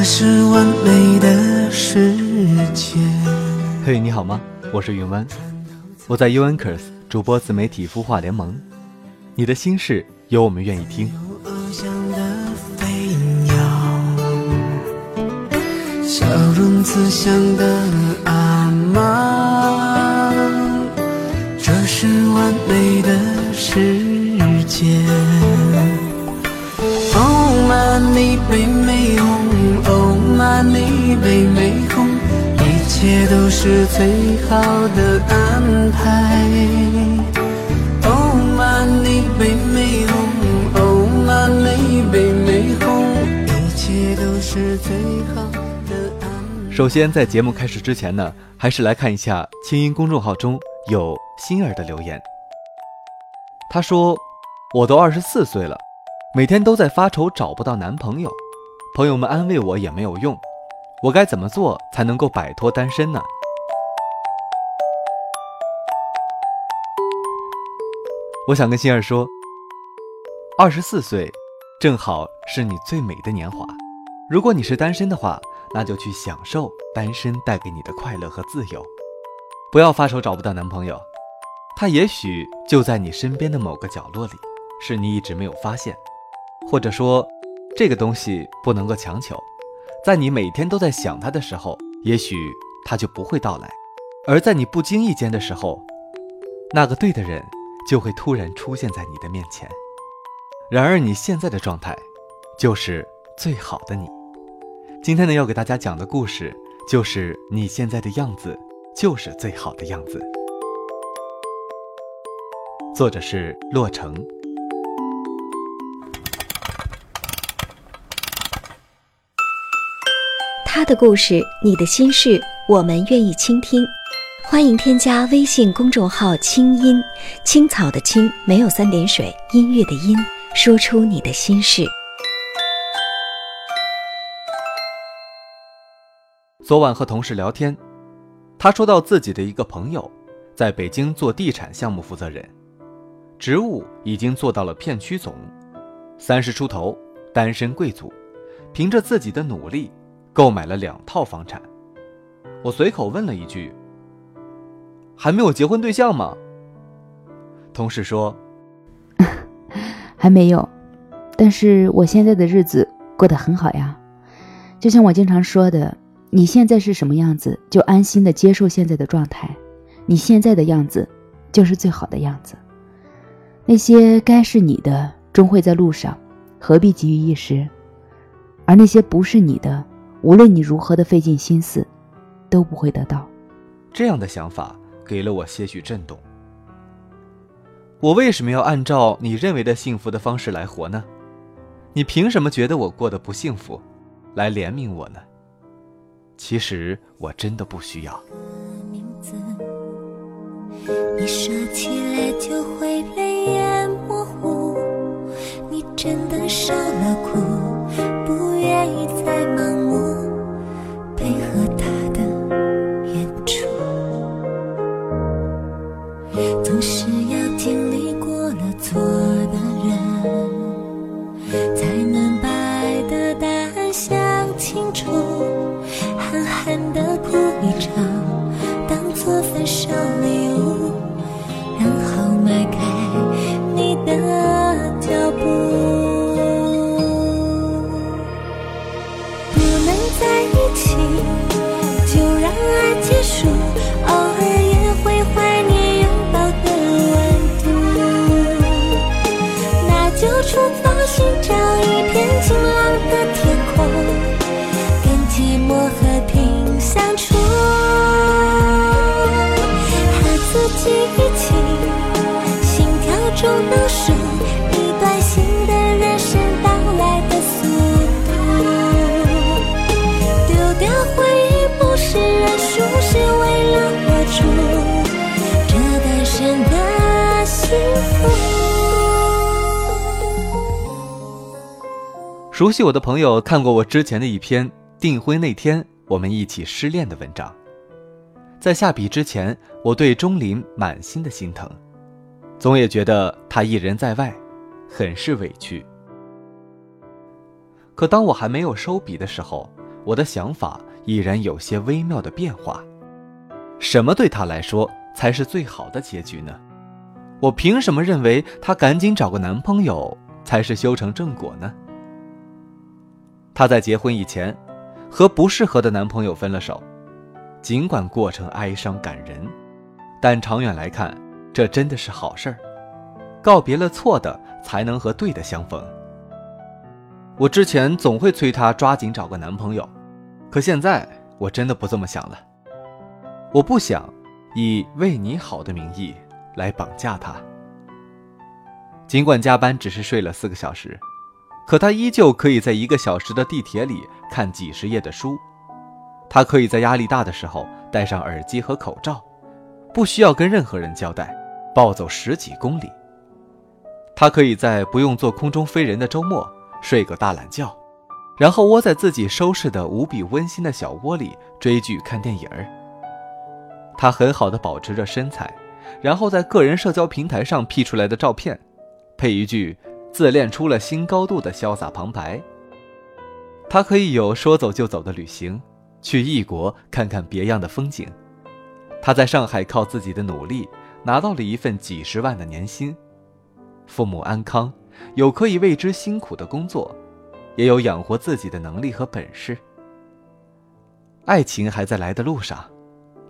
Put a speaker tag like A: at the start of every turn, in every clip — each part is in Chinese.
A: 这是完美的世界。
B: 嘿，你好吗？我是云湾，我在 u n k e r s 主播自媒体孵化联盟。你的心事有我们愿意听。
A: 翱翔的飞鸟，笑容慈祥的阿妈，这是完美的世界。Oh 北美红，Oh money 北美红，一切都是最好的安排。Oh money 北美红，Oh money 北美红，一切都是最好的安排。
B: 首先，在节目开始之前呢，还是来看一下清音公众号中有心儿的留言。他说：“我都二十四岁了，每天都在发愁找不到男朋友，朋友们安慰我也没有用，我该怎么做才能够摆脱单身呢？”我想跟心儿说，二十四岁，正好是你最美的年华。如果你是单身的话，那就去享受单身带给你的快乐和自由，不要发愁找不到男朋友，他也许就在你身边的某个角落里，是你一直没有发现，或者说，这个东西不能够强求，在你每天都在想他的时候，也许他就不会到来，而在你不经意间的时候，那个对的人就会突然出现在你的面前。然而你现在的状态，就是最好的你。今天呢，要给大家讲的故事就是你现在的样子，就是最好的样子。作者是洛城。
C: 他的故事，你的心事，我们愿意倾听。欢迎添加微信公众号“清音青草”的青，没有三点水，音乐的音，说出你的心事。
B: 昨晚和同事聊天，他说到自己的一个朋友，在北京做地产项目负责人，职务已经做到了片区总，三十出头，单身贵族，凭着自己的努力，购买了两套房产。我随口问了一句：“还没有结婚对象吗？”同事说：“
D: 还没有，但是我现在的日子过得很好呀，就像我经常说的。”你现在是什么样子，就安心的接受现在的状态。你现在的样子，就是最好的样子。那些该是你的，终会在路上，何必急于一时？而那些不是你的，无论你如何的费尽心思，都不会得到。
B: 这样的想法给了我些许震动。我为什么要按照你认为的幸福的方式来活呢？你凭什么觉得我过得不幸福，来怜悯我呢？其实我真的不需要。
E: 你说起来就会泪眼模糊。你真的受了苦，不愿意再盲目一场，当作分手礼物，然后迈开你的脚步。不能在一起，就让爱结束。偶尔也会怀念拥抱的温度，那就出发寻找一片晴朗的天空。跟寂寞和
B: 熟悉我的朋友看过我之前的一篇订婚那天我们一起失恋的文章。在下笔之前，我对钟林满心的心疼，总也觉得他一人在外，很是委屈。可当我还没有收笔的时候，我的想法已然有些微妙的变化。什么对他来说才是最好的结局呢？我凭什么认为她赶紧找个男朋友才是修成正果呢？她在结婚以前，和不适合的男朋友分了手，尽管过程哀伤感人，但长远来看，这真的是好事儿。告别了错的，才能和对的相逢。我之前总会催她抓紧找个男朋友，可现在我真的不这么想了。我不想以为你好的名义。来绑架她。尽管加班只是睡了四个小时，可他依旧可以在一个小时的地铁里看几十页的书。他可以在压力大的时候戴上耳机和口罩，不需要跟任何人交代，暴走十几公里。他可以在不用做空中飞人的周末睡个大懒觉，然后窝在自己收拾的无比温馨的小窝里追剧看电影儿。他很好的保持着身材。然后在个人社交平台上 P 出来的照片，配一句“自恋出了新高度”的潇洒旁白。他可以有说走就走的旅行，去异国看看别样的风景。他在上海靠自己的努力拿到了一份几十万的年薪，父母安康，有可以为之辛苦的工作，也有养活自己的能力和本事。爱情还在来的路上。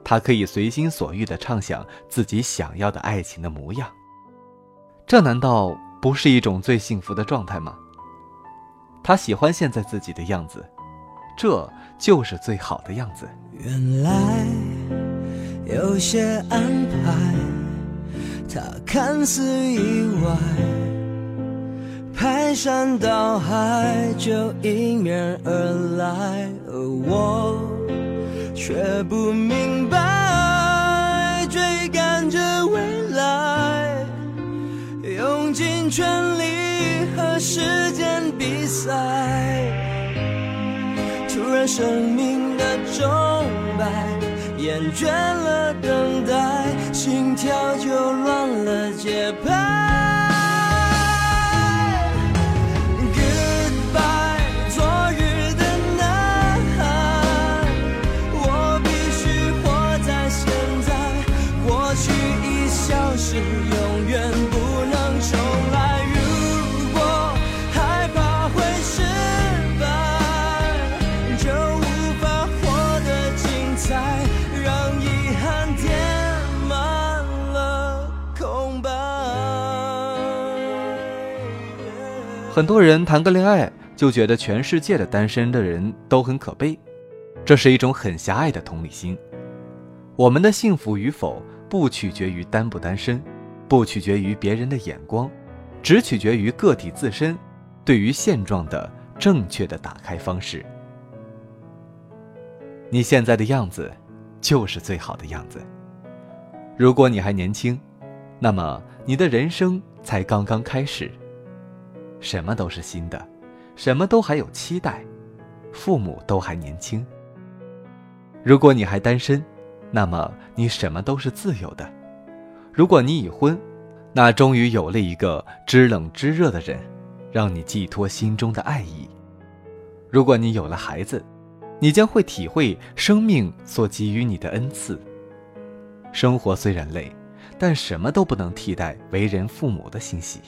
B: 他可以随心所欲地畅想自己想要的爱情的模样，这难道不是一种最幸福的状态吗？他喜欢现在自己的样子，这就是最好的样子。
A: 原来有些安排，它看似意外，排山倒海就迎面而来，而我。却不明白，尽全力和时间比赛。突然，生命的钟摆，厌倦了等待，心跳就乱了节拍
B: 很多人谈个恋爱就觉得全世界的单身的人都很可悲，这是一种很狭隘的同理心。我们的幸福与否不取决于单不单身，不取决于别人的眼光，只取决于个体自身对于现状的正确的打开方式。你现在的样子就是最好的样子。如果你还年轻，那么你的人生才刚刚开始。什么都是新的，什么都还有期待，父母都还年轻。如果你还单身，那么你什么都是自由的；如果你已婚，那终于有了一个知冷知热的人，让你寄托心中的爱意。如果你有了孩子，你将会体会生命所给予你的恩赐。生活虽然累，但什么都不能替代为人父母的欣喜。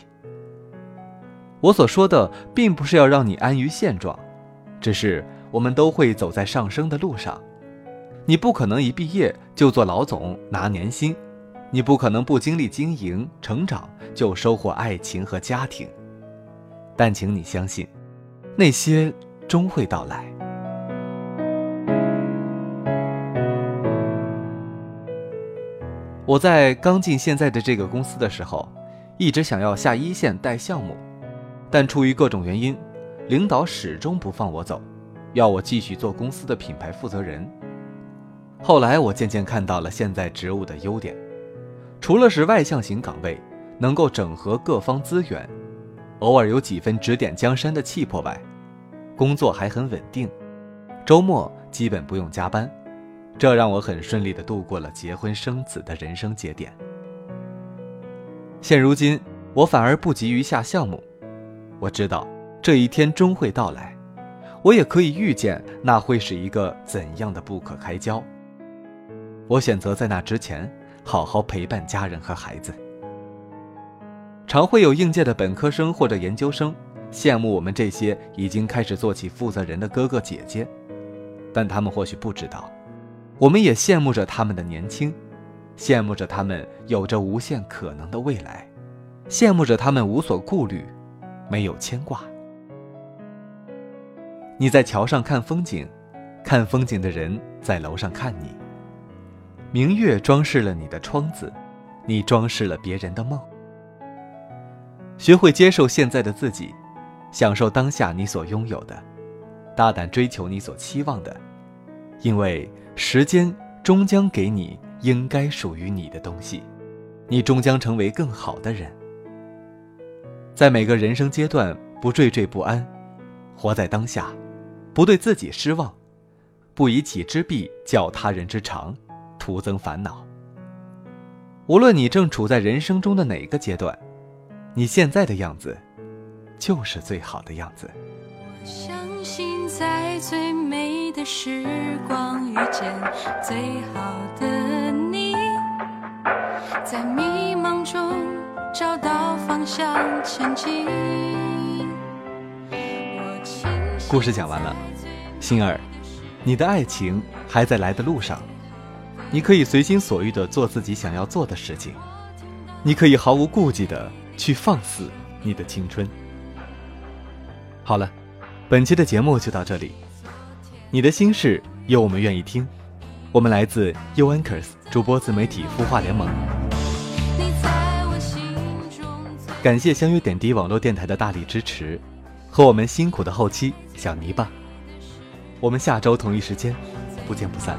B: 我所说的，并不是要让你安于现状，只是我们都会走在上升的路上。你不可能一毕业就做老总拿年薪，你不可能不经历经营成长就收获爱情和家庭。但请你相信，那些终会到来。我在刚进现在的这个公司的时候，一直想要下一线带项目。但出于各种原因，领导始终不放我走，要我继续做公司的品牌负责人。后来我渐渐看到了现在职务的优点，除了是外向型岗位，能够整合各方资源，偶尔有几分指点江山的气魄外，工作还很稳定，周末基本不用加班，这让我很顺利地度过了结婚生子的人生节点。现如今，我反而不急于下项目，我知道这一天终会到来，我也可以预见那会是一个怎样的不可开交。我选择在那之前好好陪伴家人和孩子。常会有应届的本科生或者研究生羡慕我们这些已经开始做起负责人的哥哥姐姐，但他们或许不知道，我们也羡慕着他们的年轻，羡慕着他们有着无限可能的未来，羡慕着他们无所顾虑，没有牵挂。你在桥上看风景，看风景的人在楼上看你。明月装饰了你的窗子，你装饰了别人的梦。学会接受现在的自己，享受当下你所拥有的，大胆追求你所期望的，因为时间终将给你应该属于你的东西，你终将成为更好的人。在每个人生阶段，不惴惴不安，活在当下，不对自己失望，不以己之弊教他人之长，徒增烦恼。无论你正处在人生中的哪个阶段。你现在的样子，就是最好的样子。
F: 我相信在最美的时光遇见最好的你，在迷茫中找到方向前进。
B: 故事讲完了，星儿，你的爱情还在来的路上，你可以随心所欲的做自己想要做的事情，你可以毫无顾忌的。去放肆你的青春。好了，本期的节目就到这里。你的心事有我们愿意听。我们来自 U Anchors 主播自媒体孵化联盟。感谢相约点滴网络电台的大力支持，和我们辛苦的后期小泥巴。我们下周同一时间不见不散。